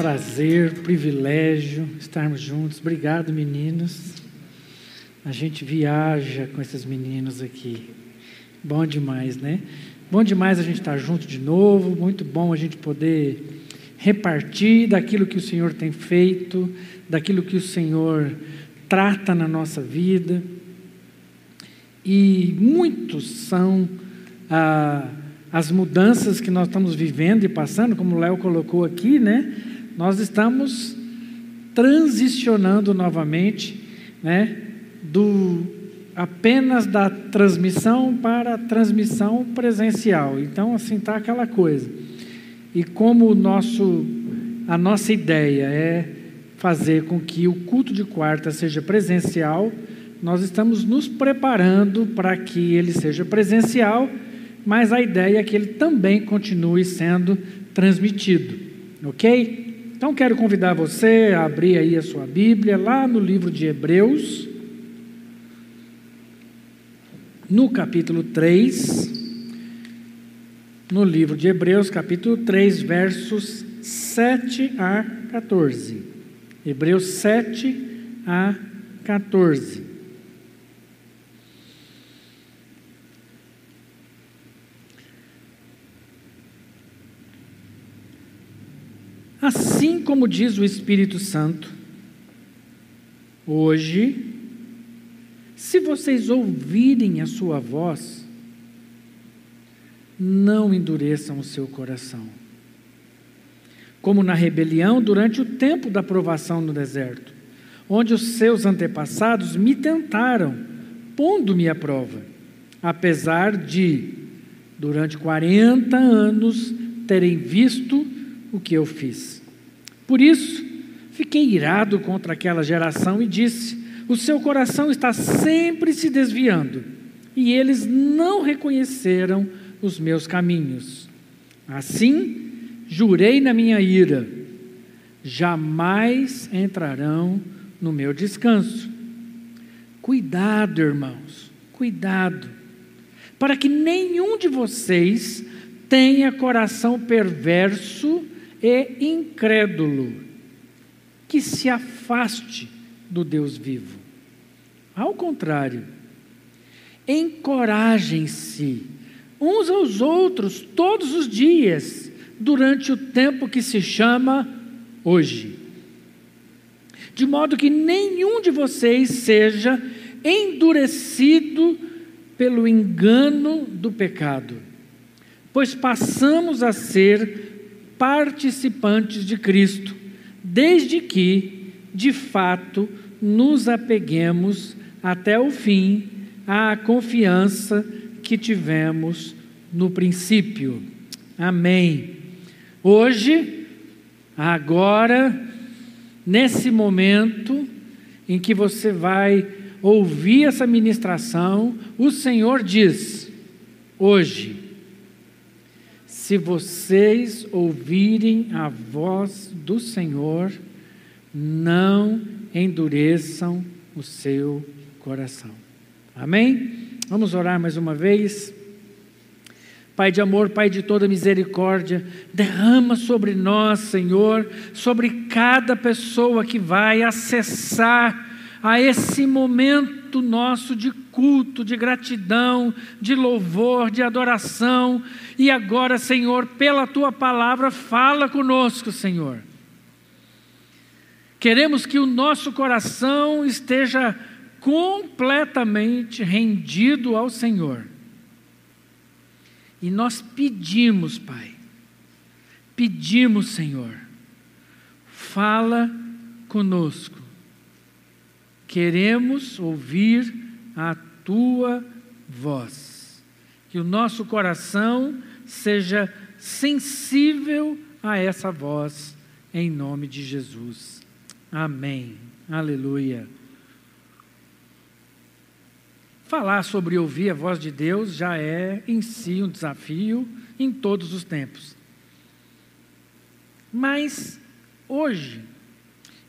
prazer, privilégio estarmos juntos. Obrigado, meninos. A gente viaja com esses meninos aqui. Bom demais, né? Bom demais a gente estar junto de novo. Muito bom a gente poder repartir daquilo que o Senhor tem feito, daquilo que o Senhor trata na nossa vida. E muitos são ah, as mudanças que nós estamos vivendo e passando, como o Léo colocou aqui, né? Nós estamos transicionando novamente, né? Do apenas da transmissão para a transmissão presencial. Então, assim está aquela coisa. E como o nosso, a nossa ideia é fazer com que o culto de quarta seja presencial, nós estamos nos preparando para que ele seja presencial, mas a ideia é que ele também continue sendo transmitido, ok? Então quero convidar você a abrir aí a sua Bíblia lá no livro de Hebreus, no capítulo 3, no livro de Hebreus, capítulo 3, versos 7 a 14. Hebreus 7 a 14. Como diz o Espírito Santo, hoje, se vocês ouvirem a sua voz, não endureçam o seu coração. Como na rebelião durante o tempo da provação no deserto, onde os seus antepassados me tentaram, pondo-me à prova, apesar de, durante 40 anos, terem visto o que eu fiz. Por isso, fiquei irado contra aquela geração e disse: O seu coração está sempre se desviando, e eles não reconheceram os meus caminhos. Assim, jurei na minha ira: jamais entrarão no meu descanso. Cuidado, irmãos, cuidado, para que nenhum de vocês tenha coração perverso e incrédulo, que se afaste do Deus vivo. Ao contrário, encorajem-se uns aos outros todos os dias, durante o tempo que se chama hoje. De modo que nenhum de vocês seja endurecido pelo engano do pecado, pois passamos a ser participantes de Cristo, desde que, de fato, nos apeguemos até o fim à confiança que tivemos no princípio. Amém. Hoje, agora, nesse momento em que você vai ouvir essa ministração, o Senhor diz: hoje, se vocês ouvirem a voz do Senhor, não endureçam o seu coração. Amém? Vamos orar mais uma vez. Pai de amor, Pai de toda misericórdia, derrama sobre nós, Senhor, sobre cada pessoa que vai acessar a esse momento nosso de culto, de gratidão, de louvor, de adoração. E agora, Senhor, pela tua palavra, fala conosco, Senhor. Queremos que o nosso coração esteja completamente rendido ao Senhor. E nós pedimos, Pai, pedimos, Senhor, fala conosco. Queremos ouvir a tua voz. Que o nosso coração seja sensível a essa voz, em nome de Jesus. Amém. Aleluia. Falar sobre ouvir a voz de Deus já é em si um desafio em todos os tempos. Mas hoje,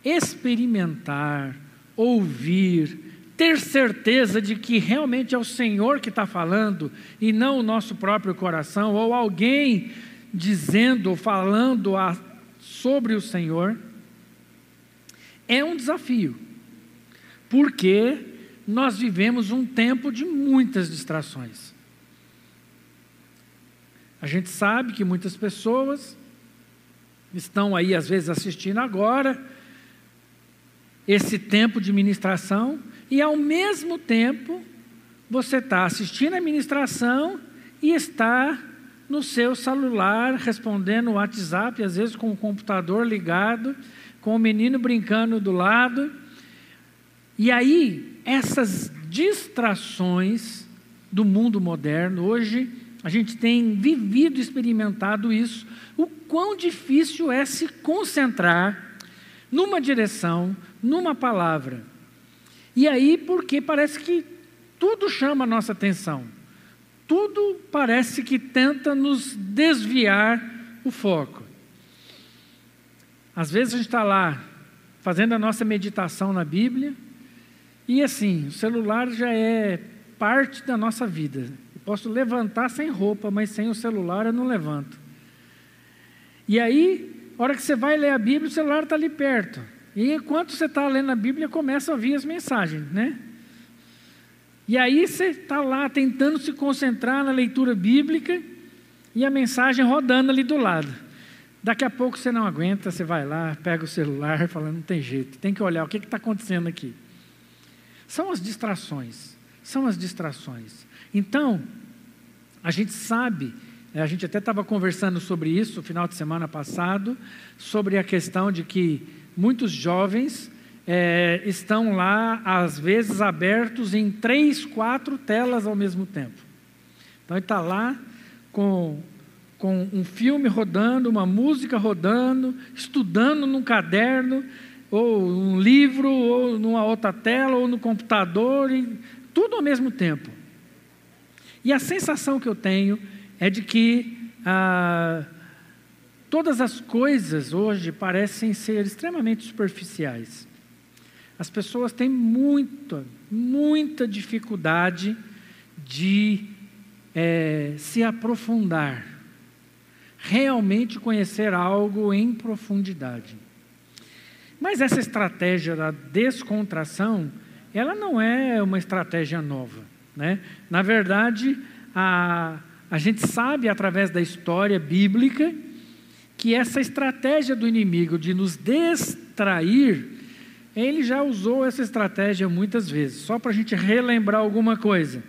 experimentar, ouvir, ter certeza de que realmente é o Senhor que está falando e não o nosso próprio coração, ou alguém dizendo falando a sobre o Senhor é um desafio, porque nós vivemos um tempo de muitas distrações. A gente sabe que muitas pessoas estão aí, às vezes, assistindo agora esse tempo de ministração, e ao mesmo tempo você está assistindo a ministração e está no seu celular respondendo o WhatsApp, às vezes com o computador ligado, com o menino brincando do lado. E aí, essas distrações do mundo moderno, hoje a gente tem vivido, experimentado isso, o quão difícil é se concentrar numa direção, numa palavra. E aí, porque parece que tudo chama a nossa atenção, tudo parece que tenta nos desviar o foco. Às vezes a gente está lá fazendo a nossa meditação na Bíblia, e assim, o celular já é parte da nossa vida. Eu posso levantar sem roupa, mas sem o celular eu não levanto. E aí, a hora que você vai ler a Bíblia, o celular está ali perto. E enquanto você está lendo a Bíblia, começa a ouvir as mensagens, né? E aí você está lá tentando se concentrar na leitura bíblica e a mensagem rodando ali do lado. Daqui a pouco você não aguenta, você vai lá, pega o celular fala, não tem jeito, tem que olhar o que está acontecendo aqui. São as distrações, são as distrações. Então, a gente sabe, a gente até estava conversando sobre isso no final de semana passado, sobre a questão de que muitos jovens é, estão lá, às vezes, abertos em três, quatro telas ao mesmo tempo. Então ele está lá com, com um filme rodando, uma música rodando, estudando num caderno, ou um livro, ou numa outra tela, ou no computador, e tudo ao mesmo tempo. E a sensação que eu tenho é de que ah, todas as coisas hoje parecem ser extremamente superficiais. As pessoas têm muita, muita dificuldade de é, se aprofundar, realmente conhecer algo em profundidade. Mas essa estratégia da descontração, ela não é uma estratégia nova. Né? Na verdade, a, a gente sabe através da história bíblica que essa estratégia do inimigo de nos distrair ele já usou essa estratégia muitas vezes, só para a gente relembrar alguma coisa.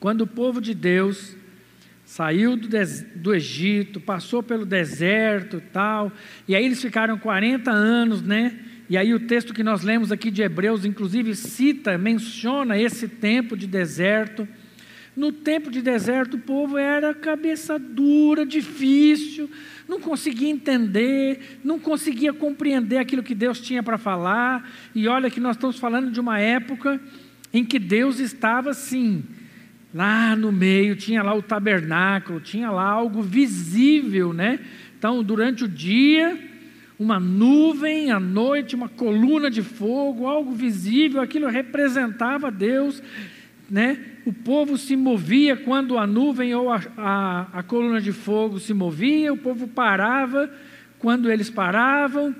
Quando o povo de Deus saiu do, do Egito, passou pelo deserto e tal, e aí eles ficaram 40 anos, né? E aí o texto que nós lemos aqui de Hebreus, inclusive, cita, menciona esse tempo de deserto. No tempo de deserto, o povo era cabeça dura, difícil, não conseguia entender, não conseguia compreender aquilo que Deus tinha para falar. E olha que nós estamos falando de uma época em que Deus estava assim, lá no meio, tinha lá o tabernáculo, tinha lá algo visível, né? Então, durante o dia, uma nuvem, à noite, uma coluna de fogo, algo visível, aquilo representava Deus, né? o povo se movia quando a nuvem ou a, a, a coluna de fogo se movia, o povo parava quando eles paravam,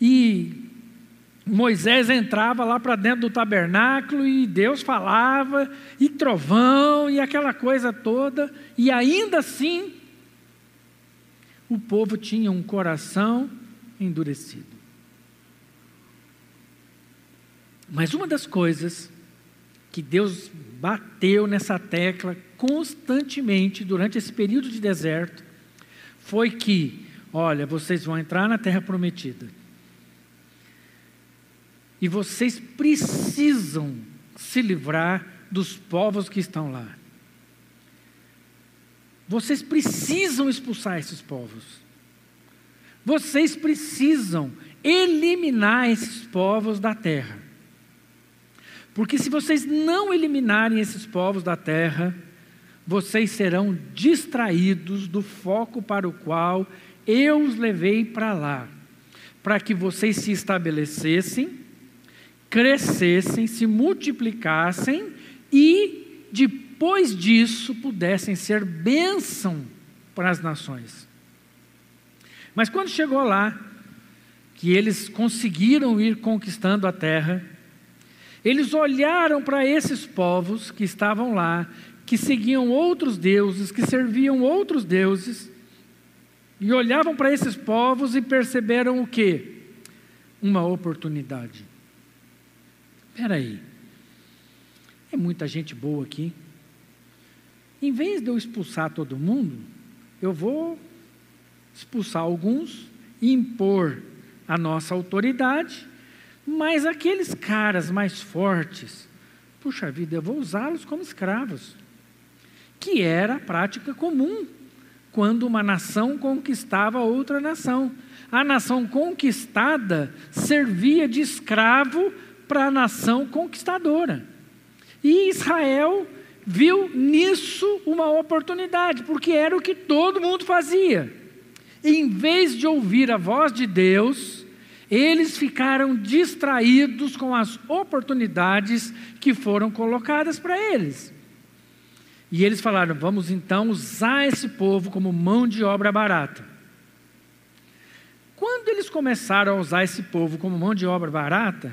e Moisés entrava lá para dentro do tabernáculo e Deus falava, e trovão, e aquela coisa toda, e ainda assim o povo tinha um coração endurecido. Mas uma das coisas que Deus bateu nessa tecla constantemente durante esse período de deserto foi que, olha, vocês vão entrar na terra prometida. E vocês precisam se livrar dos povos que estão lá. Vocês precisam expulsar esses povos. Vocês precisam eliminar esses povos da terra. Porque se vocês não eliminarem esses povos da terra, vocês serão distraídos do foco para o qual eu os levei para lá, para que vocês se estabelecessem, crescessem, se multiplicassem e depois disso pudessem ser bênção para as nações. Mas quando chegou lá, que eles conseguiram ir conquistando a terra, eles olharam para esses povos que estavam lá, que seguiam outros deuses, que serviam outros deuses, e olhavam para esses povos e perceberam o quê? Uma oportunidade. Espera aí, é muita gente boa aqui. Em vez de eu expulsar todo mundo, eu vou expulsar alguns e impor a nossa autoridade, mas aqueles caras mais fortes, puxa vida, eu vou usá-los como escravos, que era a prática comum quando uma nação conquistava outra nação. A nação conquistada servia de escravo para a nação conquistadora. E Israel viu nisso uma oportunidade, porque era o que todo mundo fazia. Em vez de ouvir a voz de Deus, eles ficaram distraídos com as oportunidades que foram colocadas para eles. E eles falaram: vamos então usar esse povo como mão de obra barata. Quando eles começaram a usar esse povo como mão de obra barata,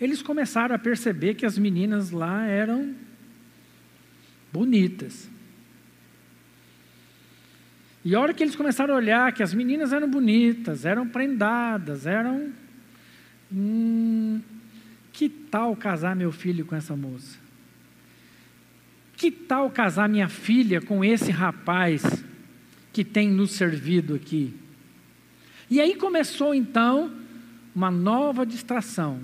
eles começaram a perceber que as meninas lá eram bonitas. E a hora que eles começaram a olhar que as meninas eram bonitas, eram prendadas, eram. Hum, que tal casar meu filho com essa moça? Que tal casar minha filha com esse rapaz que tem nos servido aqui? E aí começou então uma nova distração.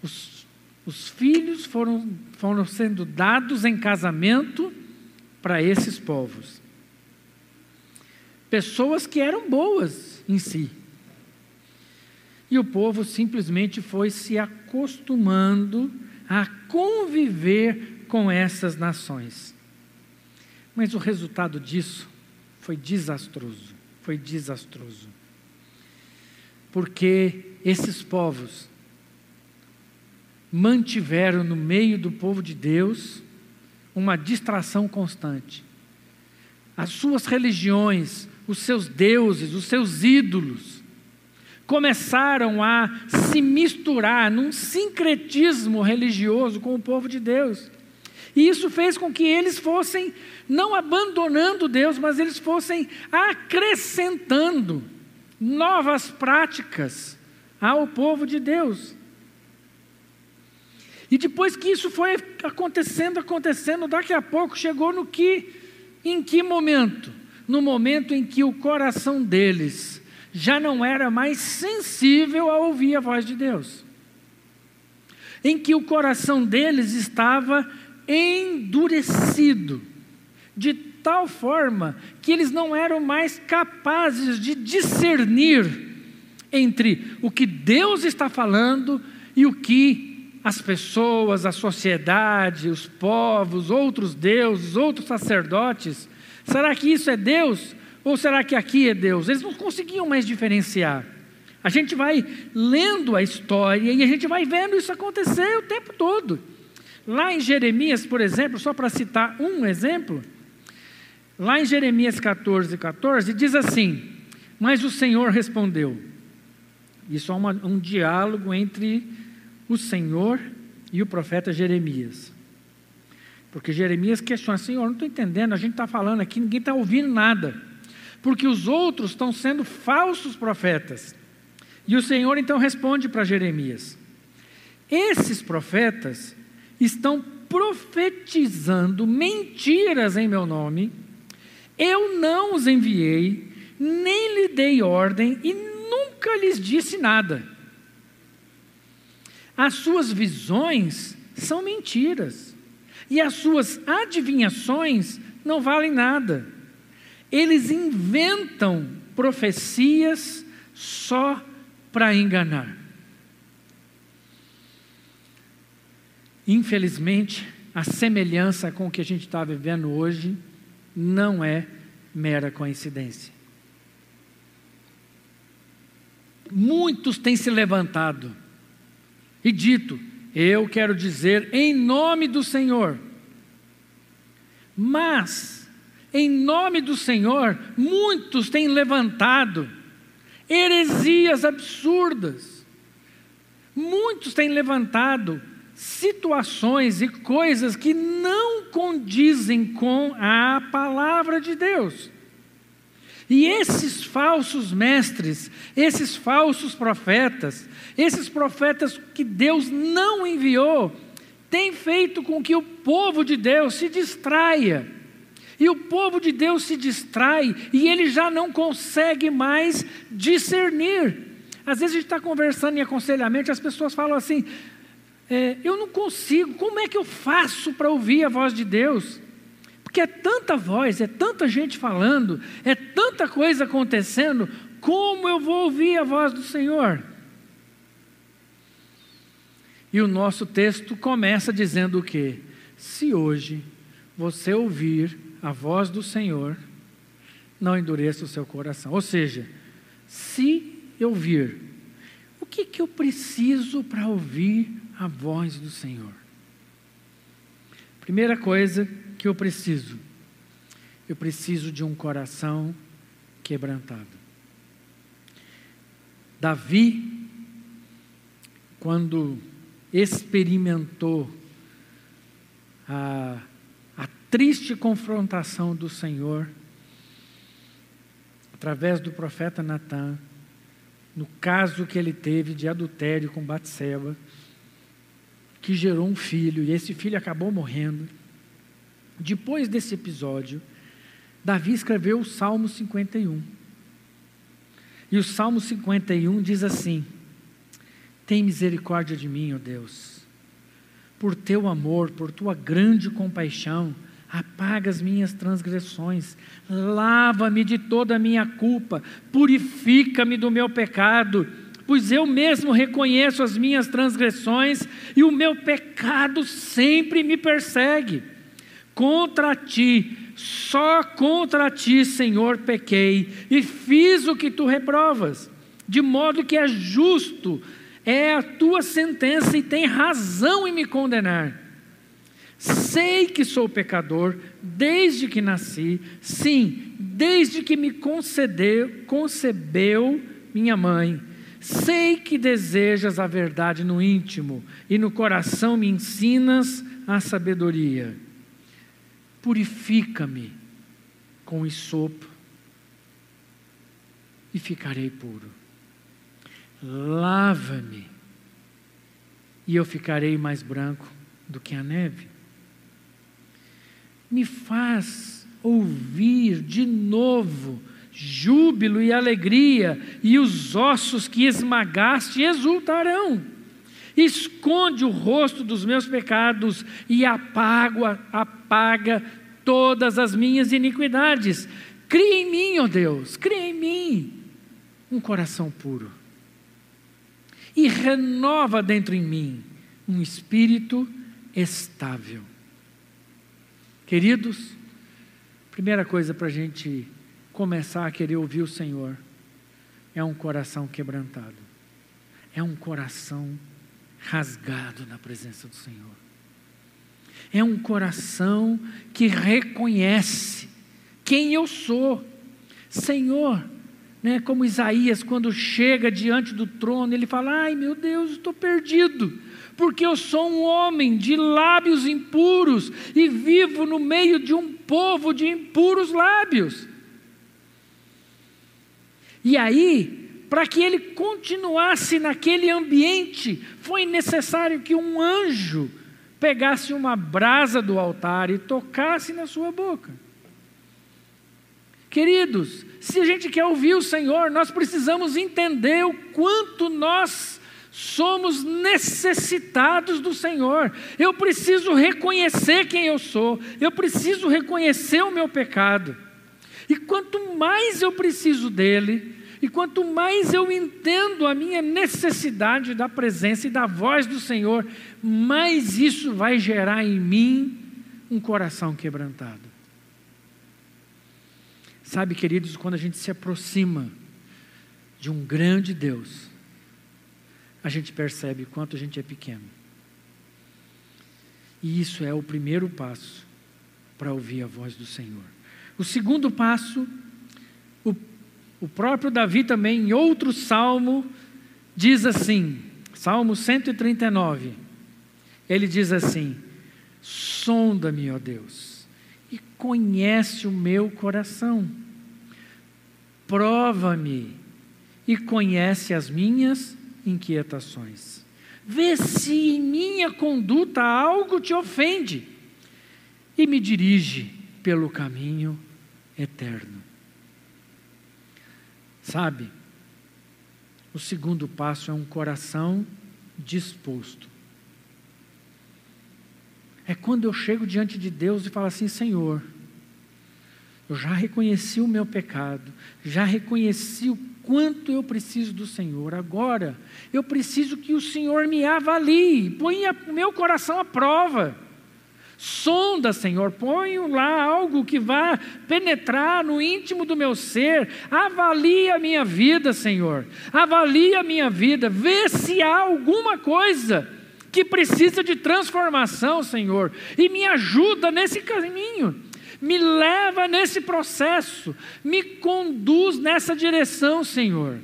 Os, os filhos foram, foram sendo dados em casamento para esses povos. Pessoas que eram boas em si. E o povo simplesmente foi se acostumando a conviver com essas nações. Mas o resultado disso foi desastroso, foi desastroso. Porque esses povos mantiveram no meio do povo de Deus uma distração constante. As suas religiões, os seus deuses, os seus ídolos, começaram a se misturar num sincretismo religioso com o povo de Deus. E isso fez com que eles fossem, não abandonando Deus, mas eles fossem acrescentando novas práticas ao povo de Deus. E depois que isso foi acontecendo, acontecendo, daqui a pouco chegou no que, em que momento? No momento em que o coração deles já não era mais sensível a ouvir a voz de Deus. Em que o coração deles estava endurecido, de tal forma que eles não eram mais capazes de discernir entre o que Deus está falando e o que as pessoas, a sociedade, os povos, outros deuses, outros sacerdotes, será que isso é Deus ou será que aqui é Deus? Eles não conseguiam mais diferenciar. A gente vai lendo a história e a gente vai vendo isso acontecer o tempo todo. Lá em Jeremias, por exemplo, só para citar um exemplo, lá em Jeremias 14, 14, diz assim: Mas o Senhor respondeu. Isso é uma, um diálogo entre o Senhor e o profeta Jeremias. Porque Jeremias questiona: Senhor, não estou entendendo, a gente está falando aqui, ninguém está ouvindo nada. Porque os outros estão sendo falsos profetas. E o Senhor então responde para Jeremias: Esses profetas estão profetizando mentiras em meu nome, eu não os enviei, nem lhe dei ordem e nunca lhes disse nada. As suas visões são mentiras, e as suas adivinhações não valem nada. Eles inventam profecias só para enganar. Infelizmente, a semelhança com o que a gente está vivendo hoje não é mera coincidência. Muitos têm se levantado e dito: Eu quero dizer em nome do Senhor. Mas, em nome do Senhor, muitos têm levantado heresias absurdas. Muitos têm levantado situações e coisas que não condizem com a palavra de Deus. E esses falsos mestres, esses falsos profetas, esses profetas que Deus não enviou, têm feito com que o povo de Deus se distraia. E o povo de Deus se distrai e ele já não consegue mais discernir. Às vezes a gente está conversando em aconselhamento, as pessoas falam assim: é, eu não consigo, como é que eu faço para ouvir a voz de Deus? Porque é tanta voz, é tanta gente falando, é tanta coisa acontecendo, como eu vou ouvir a voz do Senhor? E o nosso texto começa dizendo o quê? Se hoje você ouvir a voz do Senhor, não endureça o seu coração. Ou seja, se eu ouvir, o que, que eu preciso para ouvir a voz do Senhor? Primeira coisa que eu preciso? Eu preciso de um coração quebrantado. Davi, quando experimentou a, a triste confrontação do Senhor, através do profeta Natan, no caso que ele teve de adultério com Batseba, que gerou um filho, e esse filho acabou morrendo. Depois desse episódio, Davi escreveu o Salmo 51. E o Salmo 51 diz assim: Tem misericórdia de mim, ó Deus. Por teu amor, por tua grande compaixão, apaga as minhas transgressões, lava-me de toda a minha culpa, purifica-me do meu pecado, pois eu mesmo reconheço as minhas transgressões e o meu pecado sempre me persegue. Contra ti, só contra ti, Senhor, pequei e fiz o que tu reprovas, de modo que é justo, é a tua sentença e tem razão em me condenar. Sei que sou pecador desde que nasci, sim, desde que me concedeu, concebeu minha mãe. Sei que desejas a verdade no íntimo e no coração me ensinas a sabedoria. Purifica-me com isopo e ficarei puro. Lava-me e eu ficarei mais branco do que a neve. Me faz ouvir de novo júbilo e alegria, e os ossos que esmagaste exultarão. Esconde o rosto dos meus pecados e apaga, apaga todas as minhas iniquidades. Cria em mim, ó oh Deus, cria em mim um coração puro. E renova dentro em mim um espírito estável. Queridos, primeira coisa para a gente começar a querer ouvir o Senhor é um coração quebrantado, é um coração rasgado na presença do Senhor. É um coração que reconhece quem eu sou. Senhor, né, como Isaías, quando chega diante do trono, ele fala: Ai meu Deus, estou perdido, porque eu sou um homem de lábios impuros e vivo no meio de um povo de impuros lábios. E aí, para que ele continuasse naquele ambiente, foi necessário que um anjo pegasse uma brasa do altar e tocasse na sua boca. Queridos, se a gente quer ouvir o Senhor, nós precisamos entender o quanto nós somos necessitados do Senhor. Eu preciso reconhecer quem eu sou, eu preciso reconhecer o meu pecado. E quanto mais eu preciso dele, e quanto mais eu entendo a minha necessidade da presença e da voz do Senhor, mais isso vai gerar em mim um coração quebrantado. Sabe, queridos, quando a gente se aproxima de um grande Deus, a gente percebe quanto a gente é pequeno. E isso é o primeiro passo para ouvir a voz do Senhor. O segundo passo, o próprio Davi também, em outro salmo, diz assim: Salmo 139. Ele diz assim: Sonda-me, ó Deus, e conhece o meu coração. Prova-me e conhece as minhas inquietações. Vê se em minha conduta algo te ofende e me dirige pelo caminho eterno. Sabe, o segundo passo é um coração disposto. É quando eu chego diante de Deus e falo assim: Senhor, eu já reconheci o meu pecado, já reconheci o quanto eu preciso do Senhor. Agora, eu preciso que o Senhor me avalie, ponha o meu coração à prova. Sonda, Senhor, põe lá algo que vá penetrar no íntimo do meu ser. Avalie a minha vida, Senhor. Avalie a minha vida. Vê se há alguma coisa que precisa de transformação, Senhor. E me ajuda nesse caminho. Me leva nesse processo. Me conduz nessa direção, Senhor.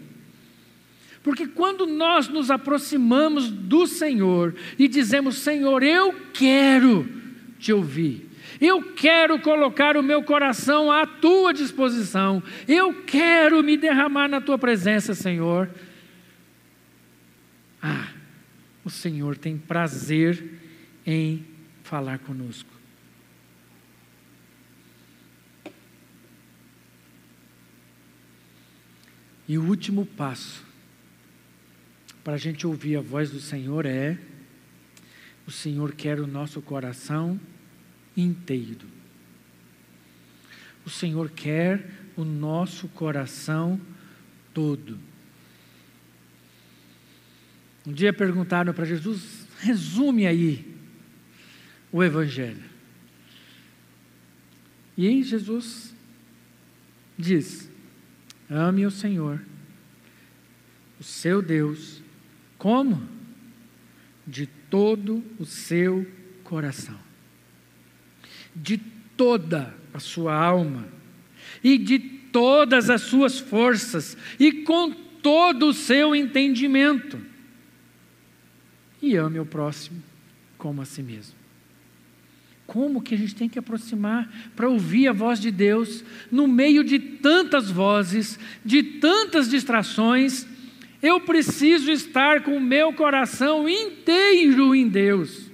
Porque quando nós nos aproximamos do Senhor e dizemos: Senhor, eu quero te ouvir. Eu quero colocar o meu coração à tua disposição. Eu quero me derramar na tua presença, Senhor. Ah, o Senhor tem prazer em falar conosco. E o último passo para a gente ouvir a voz do Senhor é o Senhor quer o nosso coração inteiro. O Senhor quer o nosso coração todo. Um dia perguntaram para Jesus: resume aí o Evangelho. E aí Jesus diz: ame o Senhor, o seu Deus, como? De todo o seu coração, de toda a sua alma e de todas as suas forças e com todo o seu entendimento. E ame o próximo como a si mesmo. Como que a gente tem que aproximar para ouvir a voz de Deus no meio de tantas vozes, de tantas distrações? Eu preciso estar com o meu coração inteiro em Deus,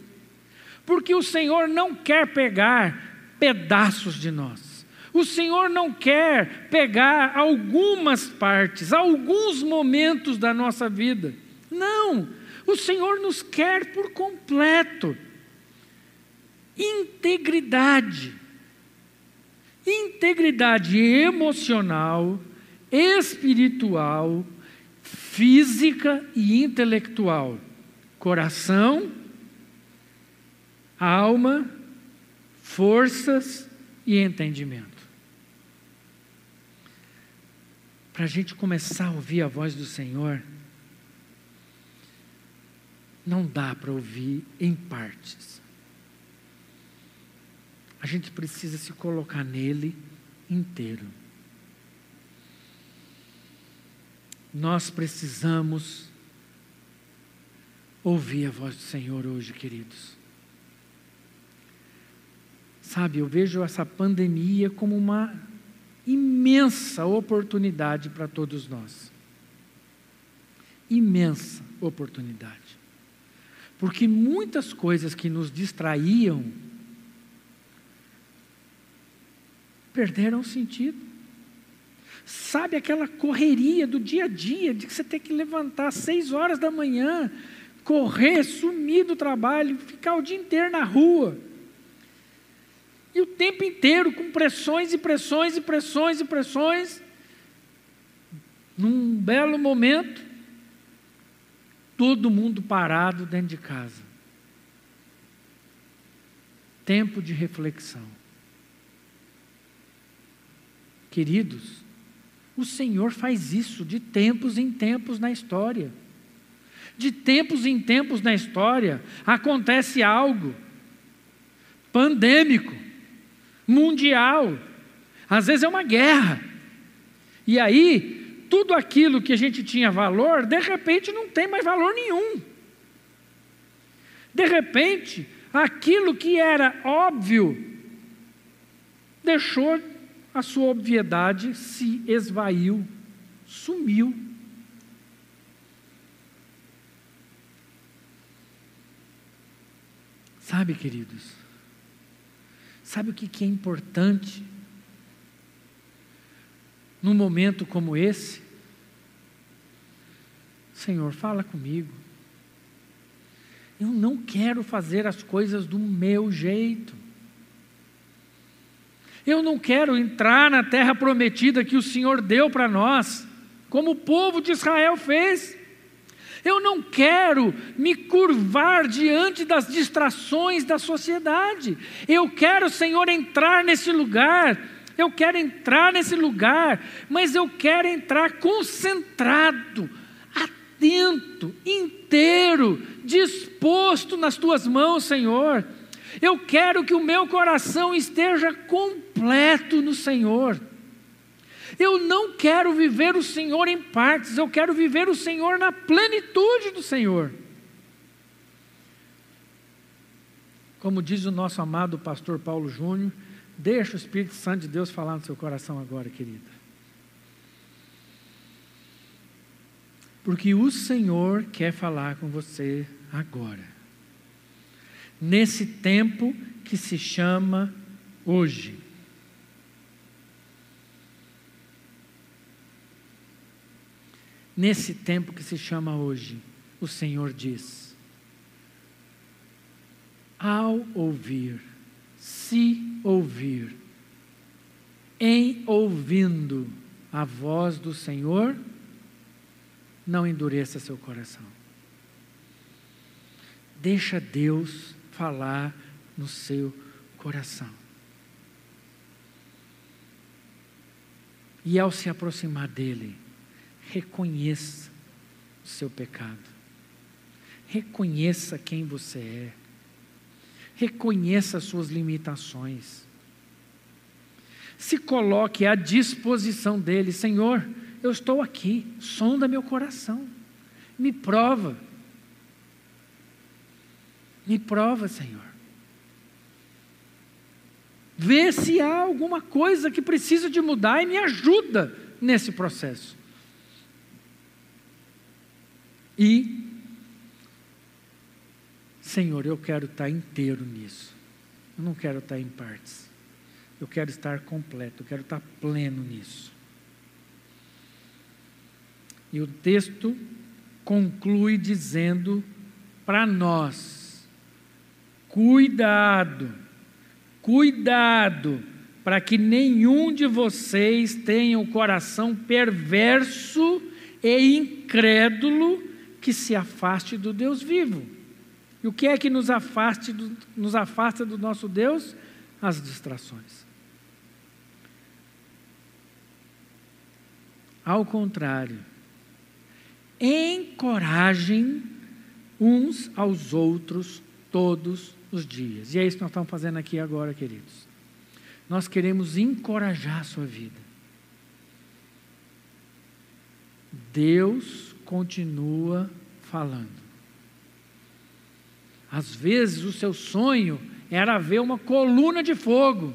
porque o Senhor não quer pegar pedaços de nós. O Senhor não quer pegar algumas partes, alguns momentos da nossa vida. Não, o Senhor nos quer por completo. Integridade. Integridade emocional, espiritual, física e intelectual, coração, alma, forças e entendimento. Para a gente começar a ouvir a voz do Senhor, não dá para ouvir em partes. A gente precisa se colocar nele inteiro. Nós precisamos ouvir a voz do Senhor hoje, queridos. Sabe, eu vejo essa pandemia como uma imensa oportunidade para todos nós. Imensa oportunidade. Porque muitas coisas que nos distraíam perderam sentido. Sabe aquela correria do dia a dia, de que você tem que levantar às seis horas da manhã, correr, sumir do trabalho, ficar o dia inteiro na rua. E o tempo inteiro com pressões e pressões e pressões e pressões. Num belo momento, todo mundo parado dentro de casa. Tempo de reflexão. Queridos, o Senhor faz isso de tempos em tempos na história. De tempos em tempos na história acontece algo pandêmico, mundial. Às vezes é uma guerra. E aí, tudo aquilo que a gente tinha valor, de repente não tem mais valor nenhum. De repente, aquilo que era óbvio deixou a sua obviedade, se esvaiu, sumiu. Sabe, queridos, sabe o que é importante num momento como esse? Senhor, fala comigo. Eu não quero fazer as coisas do meu jeito. Eu não quero entrar na terra prometida que o Senhor deu para nós, como o povo de Israel fez. Eu não quero me curvar diante das distrações da sociedade. Eu quero, Senhor, entrar nesse lugar. Eu quero entrar nesse lugar, mas eu quero entrar concentrado, atento, inteiro, disposto nas tuas mãos, Senhor. Eu quero que o meu coração esteja completo no Senhor. Eu não quero viver o Senhor em partes, eu quero viver o Senhor na plenitude do Senhor. Como diz o nosso amado pastor Paulo Júnior, deixa o Espírito Santo de Deus falar no seu coração agora, querida. Porque o Senhor quer falar com você agora nesse tempo que se chama hoje. Nesse tempo que se chama hoje, o Senhor diz: ao ouvir, se ouvir, em ouvindo a voz do Senhor, não endureça seu coração. Deixa Deus falar no seu coração. E ao se aproximar dele, reconheça o seu pecado. Reconheça quem você é. Reconheça as suas limitações. Se coloque à disposição dele, Senhor, eu estou aqui, sonda meu coração, me prova me prova, Senhor. Vê se há alguma coisa que precisa de mudar e me ajuda nesse processo. E, Senhor, eu quero estar inteiro nisso. Eu não quero estar em partes. Eu quero estar completo, eu quero estar pleno nisso. E o texto conclui dizendo para nós, Cuidado, cuidado, para que nenhum de vocês tenha o um coração perverso e incrédulo que se afaste do Deus vivo. E o que é que nos, afaste do, nos afasta do nosso Deus? As distrações. Ao contrário, encorajem uns aos outros todos os dias. E é isso que nós estamos fazendo aqui agora, queridos. Nós queremos encorajar a sua vida. Deus continua falando. Às vezes o seu sonho era ver uma coluna de fogo,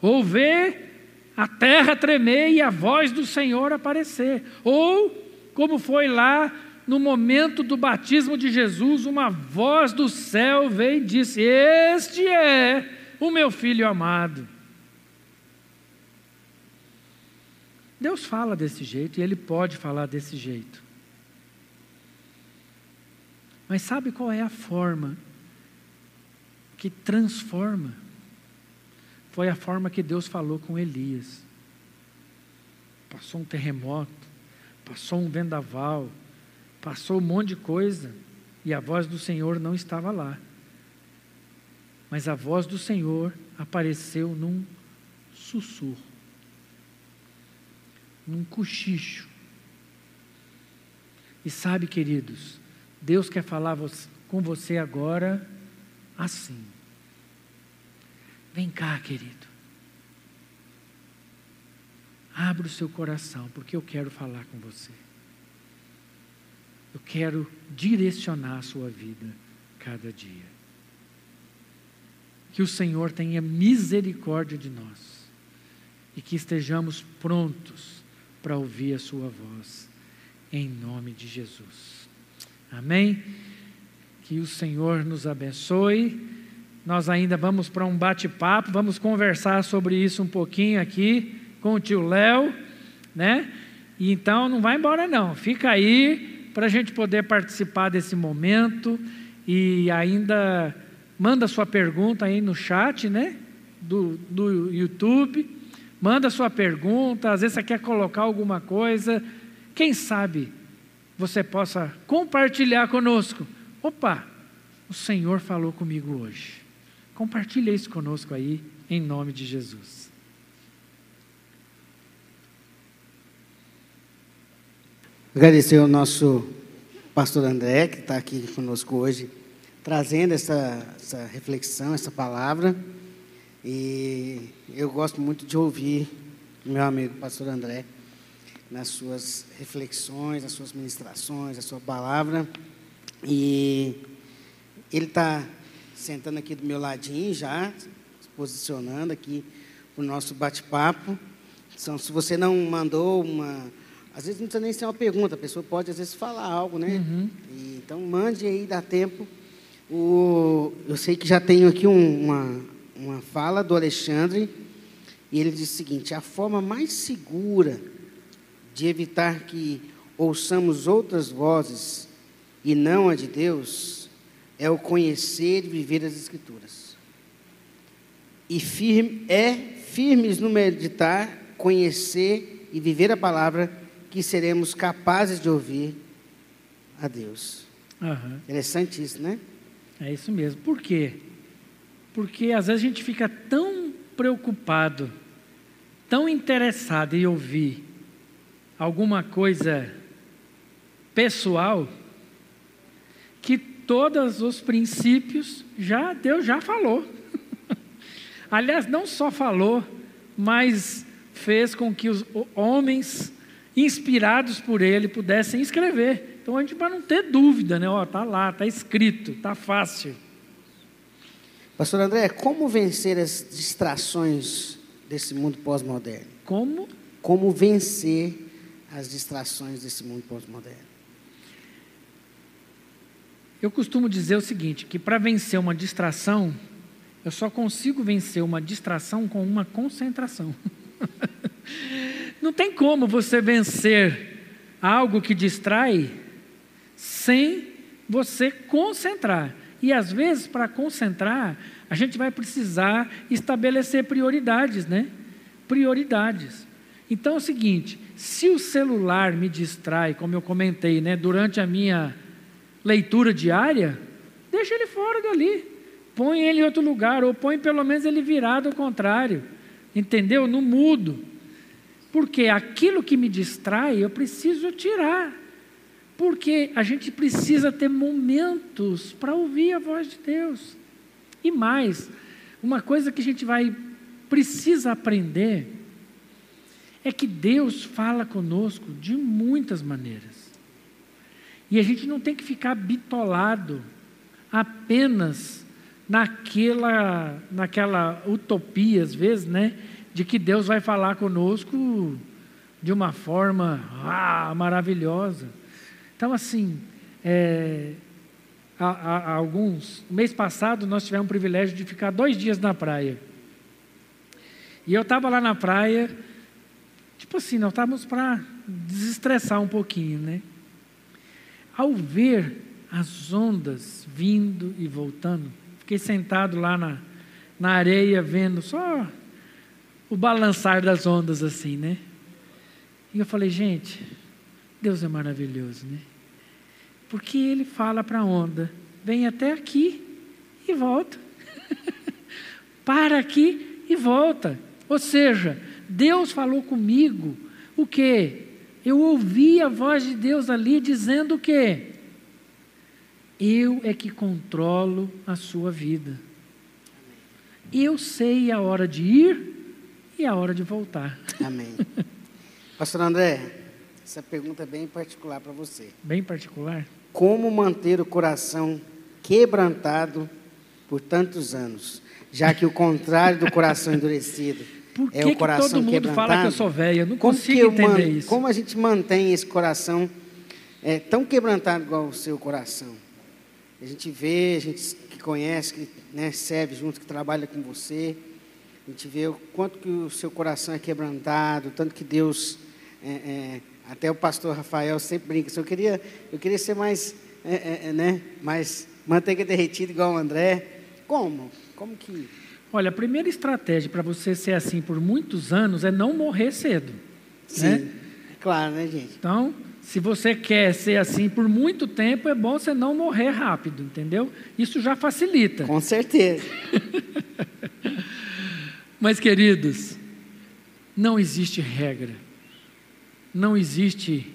ou ver a terra tremer e a voz do Senhor aparecer, ou como foi lá no momento do batismo de Jesus, uma voz do céu veio e disse: Este é o meu filho amado. Deus fala desse jeito e Ele pode falar desse jeito. Mas sabe qual é a forma que transforma? Foi a forma que Deus falou com Elias. Passou um terremoto, passou um vendaval, Passou um monte de coisa e a voz do Senhor não estava lá. Mas a voz do Senhor apareceu num sussurro, num cochicho. E sabe, queridos, Deus quer falar com você agora assim. Vem cá, querido. abra o seu coração, porque eu quero falar com você. Eu quero direcionar a sua vida cada dia. Que o Senhor tenha misericórdia de nós e que estejamos prontos para ouvir a Sua voz, em nome de Jesus. Amém? Que o Senhor nos abençoe. Nós ainda vamos para um bate-papo, vamos conversar sobre isso um pouquinho aqui com o tio Léo, né? E então não vai embora não, fica aí para a gente poder participar desse momento e ainda manda sua pergunta aí no chat, né? Do, do YouTube, manda sua pergunta, às vezes você quer colocar alguma coisa, quem sabe você possa compartilhar conosco. Opa, o Senhor falou comigo hoje. Compartilhe isso conosco aí, em nome de Jesus. Agradecer ao nosso pastor André, que está aqui conosco hoje, trazendo essa, essa reflexão, essa palavra. E eu gosto muito de ouvir meu amigo pastor André nas suas reflexões, nas suas ministrações, a sua palavra. E ele está sentando aqui do meu ladinho já, se posicionando aqui para o nosso bate-papo. Então, se você não mandou uma às vezes não precisa nem ser uma pergunta, a pessoa pode às vezes falar algo, né? Uhum. E, então mande aí, dá tempo. O, eu sei que já tenho aqui um, uma, uma fala do Alexandre, e ele diz o seguinte: a forma mais segura de evitar que ouçamos outras vozes e não a de Deus é o conhecer e viver as Escrituras. E firme, é firmes no meditar, conhecer e viver a palavra que seremos capazes de ouvir a Deus. Uhum. Interessante isso, né? É isso mesmo. Por quê? Porque às vezes a gente fica tão preocupado, tão interessado em ouvir alguma coisa pessoal, que todos os princípios já Deus já falou. Aliás, não só falou, mas fez com que os homens inspirados por ele, pudessem escrever. Então a gente para não ter dúvida, né? Ó, tá lá, tá escrito, tá fácil. Pastor André, como vencer as distrações desse mundo pós-moderno? Como? Como vencer as distrações desse mundo pós-moderno? Eu costumo dizer o seguinte, que para vencer uma distração, eu só consigo vencer uma distração com uma concentração. Não tem como você vencer algo que distrai sem você concentrar. E às vezes, para concentrar, a gente vai precisar estabelecer prioridades, né? Prioridades. Então é o seguinte: se o celular me distrai, como eu comentei, né, durante a minha leitura diária, deixa ele fora dali. Põe ele em outro lugar, ou põe pelo menos ele virado ao contrário. Entendeu? No mudo. Porque aquilo que me distrai, eu preciso tirar. Porque a gente precisa ter momentos para ouvir a voz de Deus. E mais, uma coisa que a gente vai precisa aprender é que Deus fala conosco de muitas maneiras. E a gente não tem que ficar bitolado apenas naquela, naquela utopia, às vezes, né? de que Deus vai falar conosco de uma forma ah, maravilhosa. Então, assim, é, há, há, alguns. Mês passado nós tivemos o privilégio de ficar dois dias na praia. E eu estava lá na praia, tipo assim, nós estávamos para desestressar um pouquinho, né? Ao ver as ondas vindo e voltando, fiquei sentado lá na, na areia, vendo só o balançar das ondas assim, né? E eu falei, gente, Deus é maravilhoso, né? Porque Ele fala para a onda, vem até aqui e volta. para aqui e volta. Ou seja, Deus falou comigo o que? Eu ouvi a voz de Deus ali dizendo o quê? Eu é que controlo a sua vida. Eu sei a hora de ir e a hora de voltar. Amém. Pastor André, essa pergunta é bem particular para você. Bem particular? Como manter o coração quebrantado por tantos anos? Já que o contrário do coração endurecido Por que, é o que coração todo mundo quebrantado. fala que eu sou velha? Não como, consigo que eu entender man- isso. como a gente mantém esse coração é, tão quebrantado igual o seu coração? A gente vê, a gente que conhece, que né, serve junto, que trabalha com você, a gente vê o quanto que o seu coração é quebrantado, tanto que Deus, é, é, até o pastor Rafael sempre brinca, assim, eu queria, eu queria ser mais, é, é, é, né, mais manteiga derretida igual o André. Como? Como que... Olha, a primeira estratégia para você ser assim por muitos anos é não morrer cedo. Sim, Né? é claro, né, gente? Então, se você quer ser assim por muito tempo, é bom você não morrer rápido, entendeu? Isso já facilita. Com certeza. Mas, queridos, não existe regra. Não existe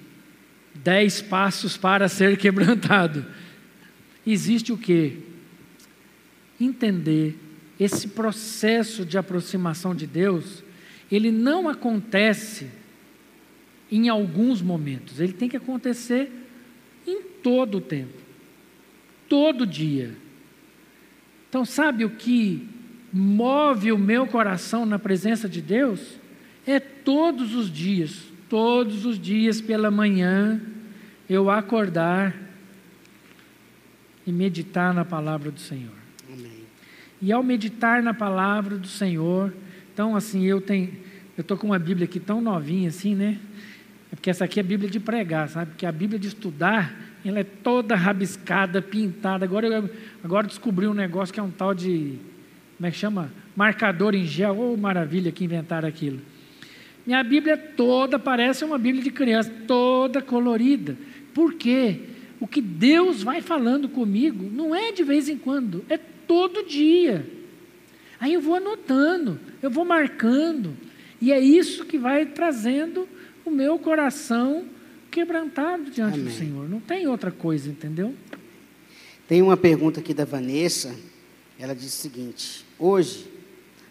dez passos para ser quebrantado. Existe o quê? Entender esse processo de aproximação de Deus, ele não acontece em alguns momentos, ele tem que acontecer em todo o tempo, todo dia. Então, sabe o que move o meu coração na presença de Deus? É todos os dias, todos os dias pela manhã, eu acordar e meditar na palavra do Senhor. Amém. E ao meditar na palavra do Senhor, então assim, eu tenho, eu tô com uma Bíblia aqui tão novinha assim, né? É porque essa aqui é a Bíblia de pregar, sabe? Porque a Bíblia de estudar, ela é toda rabiscada, pintada. Agora eu agora descobri um negócio que é um tal de como é que chama? Marcador em gel. Ô, maravilha que inventaram aquilo. Minha Bíblia toda parece uma Bíblia de criança, toda colorida. Por quê? O que Deus vai falando comigo não é de vez em quando, é todo dia. Aí eu vou anotando, eu vou marcando, e é isso que vai trazendo o meu coração quebrantado diante do Amém. Senhor. Não tem outra coisa, entendeu? Tem uma pergunta aqui da Vanessa. Ela diz o seguinte: hoje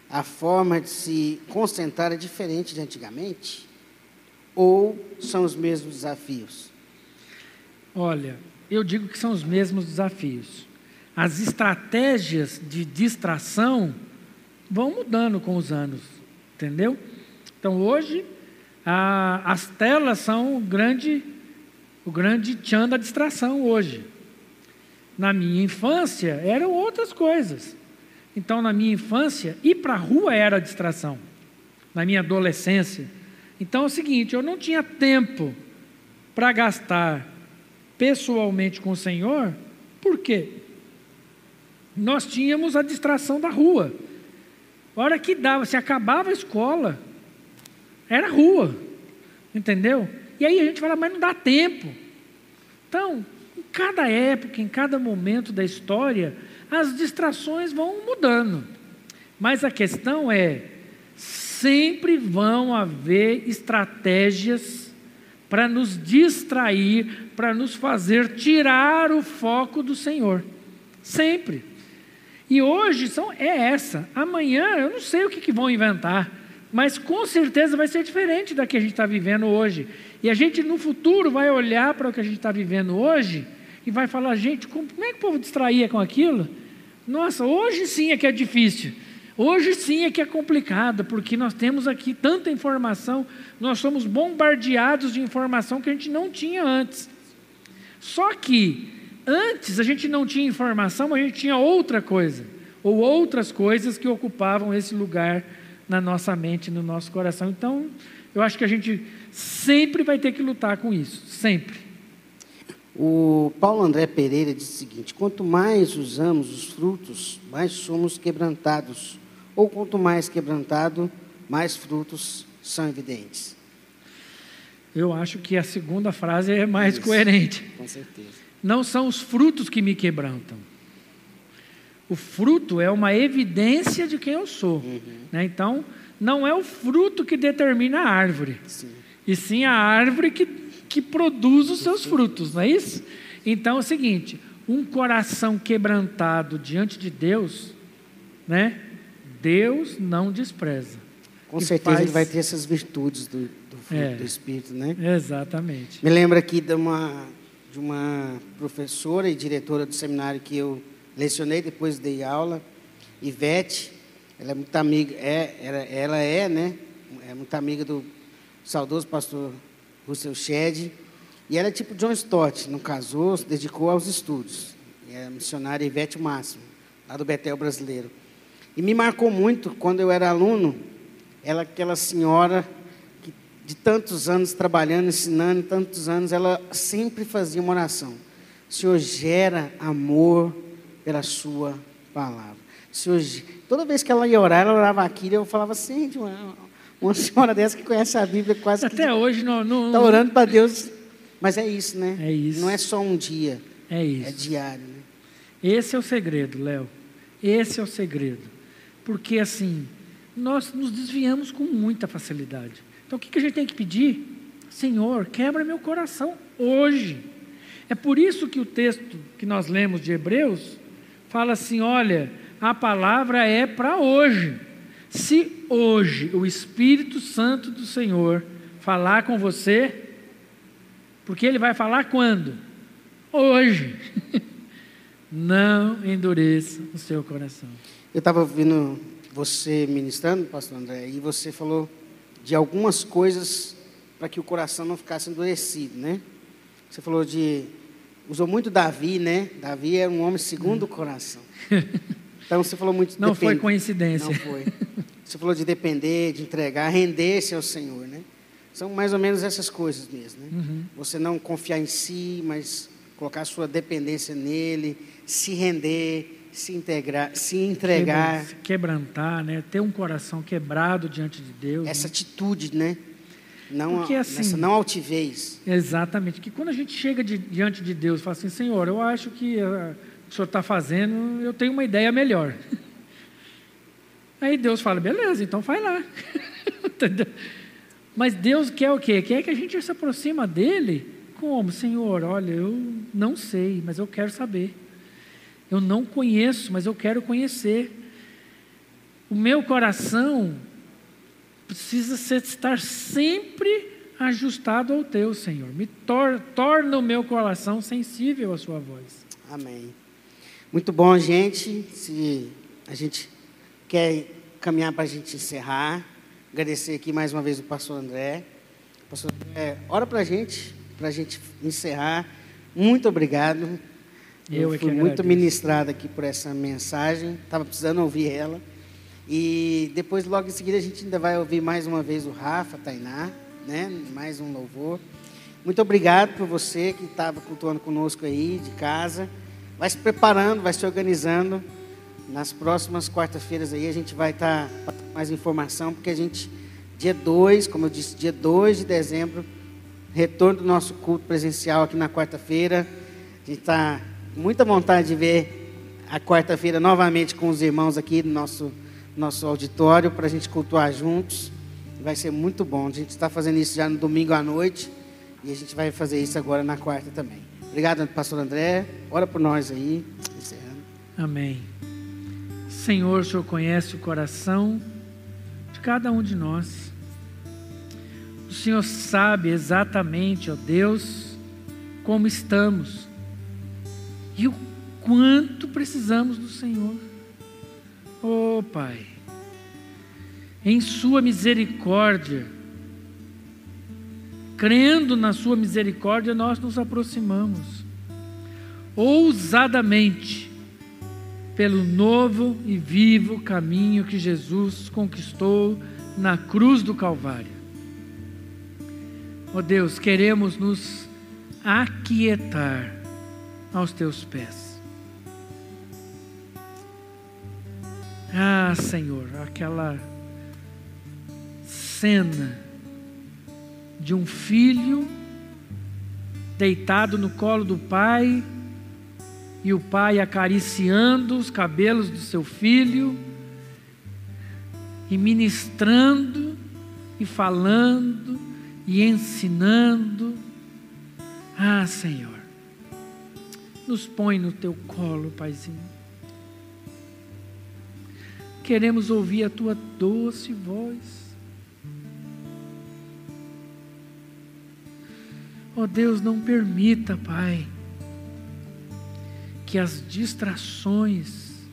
a forma de se concentrar é diferente de antigamente? Ou são os mesmos desafios? Olha, eu digo que são os mesmos desafios. As estratégias de distração vão mudando com os anos, entendeu? Então hoje a- as telas são o grande, o grande tchan da distração hoje. Na minha infância eram outras coisas. Então na minha infância ir para a rua era distração. Na minha adolescência. Então é o seguinte, eu não tinha tempo para gastar pessoalmente com o Senhor, por quê? Nós tínhamos a distração da rua. A hora que dava, se acabava a escola, era rua, entendeu? E aí a gente fala, mas não dá tempo. Então, em cada época, em cada momento da história, as distrações vão mudando. Mas a questão é, sempre vão haver estratégias para nos distrair, para nos fazer tirar o foco do Senhor. Sempre. E hoje são, é essa. Amanhã eu não sei o que, que vão inventar, mas com certeza vai ser diferente da que a gente está vivendo hoje. E a gente no futuro vai olhar para o que a gente está vivendo hoje e vai falar, gente, como, é que o povo distraía com aquilo? Nossa, hoje sim é que é difícil. Hoje sim é que é complicado, porque nós temos aqui tanta informação, nós somos bombardeados de informação que a gente não tinha antes. Só que antes a gente não tinha informação, mas a gente tinha outra coisa, ou outras coisas que ocupavam esse lugar na nossa mente, no nosso coração. Então, eu acho que a gente sempre vai ter que lutar com isso, sempre. O Paulo André Pereira diz o seguinte: quanto mais usamos os frutos, mais somos quebrantados. Ou quanto mais quebrantado, mais frutos são evidentes. Eu acho que a segunda frase é mais Isso. coerente. Com certeza. Não são os frutos que me quebrantam. O fruto é uma evidência de quem eu sou. né? Então, não é o fruto que determina a árvore, Sim. e sim a árvore que, que produz os seus frutos, não é isso? Então é o seguinte: um coração quebrantado diante de Deus, né? Deus não despreza. Com certeza faz... ele vai ter essas virtudes do, do fruto é, do Espírito, né? Exatamente. Me lembra aqui de uma, de uma professora e diretora do seminário que eu lecionei, depois dei aula, Ivete, ela é muito amiga, é, ela, ela é, né? É muito amiga do saudoso pastor Russell Shedd. E ela é tipo John Stott, não casou, se dedicou aos estudos. É a missionária Ivete Máximo, lá do Betel Brasileiro. E me marcou muito quando eu era aluno, ela, aquela senhora que de tantos anos trabalhando, ensinando, tantos anos, ela sempre fazia uma oração. Senhor, gera amor pela sua palavra. Senhor, toda vez que ela ia orar, ela orava aquilo, eu falava assim, uma, uma senhora dessa que conhece a Bíblia quase Até que, hoje não está orando para Deus. Mas é isso, né? É isso. Não é só um dia. É isso. É diário. Né? Esse é o segredo, Léo. Esse é o segredo. Porque assim, nós nos desviamos com muita facilidade. Então o que, que a gente tem que pedir? Senhor, quebra meu coração hoje. É por isso que o texto que nós lemos de Hebreus fala assim: olha, a palavra é para hoje. Se hoje o Espírito Santo do Senhor falar com você, porque ele vai falar quando? Hoje. Não endureça o seu coração. Eu estava ouvindo você ministrando, pastor André, e você falou de algumas coisas para que o coração não ficasse endurecido, né? Você falou de. Usou muito Davi, né? Davi é um homem segundo o coração. Então você falou muito. Não depend... foi coincidência. Não foi. Você falou de depender, de entregar, render-se ao Senhor, né? São mais ou menos essas coisas mesmo. Né? Uhum. Você não confiar em si, mas colocar sua dependência nele, se render, se integrar, se entregar, se quebrantar, né? Ter um coração quebrado diante de Deus. Essa né? atitude, né? Não, Porque, assim, não altivez. Exatamente. Que quando a gente chega de, diante de Deus e fala assim, Senhor, eu acho que uh, o Senhor está fazendo, eu tenho uma ideia melhor. Aí Deus fala, beleza, então vai lá. Mas Deus quer o quê? Quer que a gente se aproxima dele como? Senhor, olha, eu não sei, mas eu quero saber. Eu não conheço, mas eu quero conhecer. O meu coração precisa ser, estar sempre ajustado ao teu, Senhor. Me tor torna o meu coração sensível à sua voz. Amém. Muito bom, gente. Se a gente quer caminhar para a gente encerrar. Agradecer aqui mais uma vez o pastor André. Pastor André, ora para a gente, para a gente encerrar. Muito obrigado. Eu, Eu é fui muito ministrado aqui por essa mensagem. Estava precisando ouvir ela. E depois, logo em seguida, a gente ainda vai ouvir mais uma vez o Rafa, Tainá, né? mais um louvor. Muito obrigado por você que estava cultuando conosco aí, de casa. Vai se preparando, vai se organizando. Nas próximas quarta-feiras aí a gente vai estar tá, mais informação, porque a gente, dia 2, como eu disse, dia 2 de dezembro, retorno do nosso culto presencial aqui na quarta-feira. A gente está com muita vontade de ver a quarta-feira novamente com os irmãos aqui no nosso, nosso auditório, para a gente cultuar juntos. Vai ser muito bom. A gente está fazendo isso já no domingo à noite e a gente vai fazer isso agora na quarta também. Obrigado, pastor André. Ora por nós aí. Encerrando. Amém. Senhor, o Senhor conhece o coração de cada um de nós. O Senhor sabe exatamente, ó Deus, como estamos e o quanto precisamos do Senhor. Oh, Pai, em Sua misericórdia, crendo na Sua misericórdia, nós nos aproximamos ousadamente pelo novo e vivo caminho que Jesus conquistou na cruz do Calvário. Oh Deus, queremos nos aquietar aos teus pés. Ah, Senhor, aquela cena de um filho deitado no colo do pai, e o pai acariciando os cabelos do seu filho e ministrando e falando e ensinando. Ah, Senhor, nos põe no teu colo, Paizinho queremos ouvir a tua doce voz. Ó oh Deus, não permita, Pai, que as distrações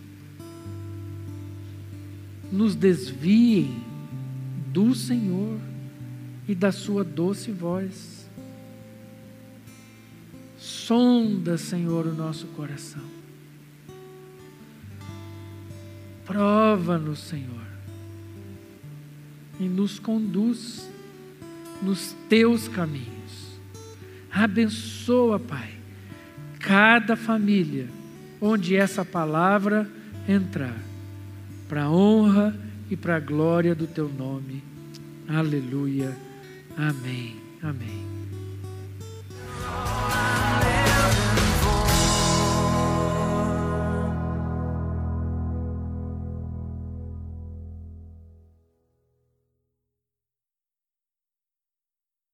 nos desviem do Senhor e da Sua doce voz. Sonda, Senhor, o nosso coração. Prova-nos, Senhor, e nos conduz nos teus caminhos. Abençoa, Pai, cada família onde essa palavra entrar, para a honra e para a glória do teu nome. Aleluia. Amém. Amém.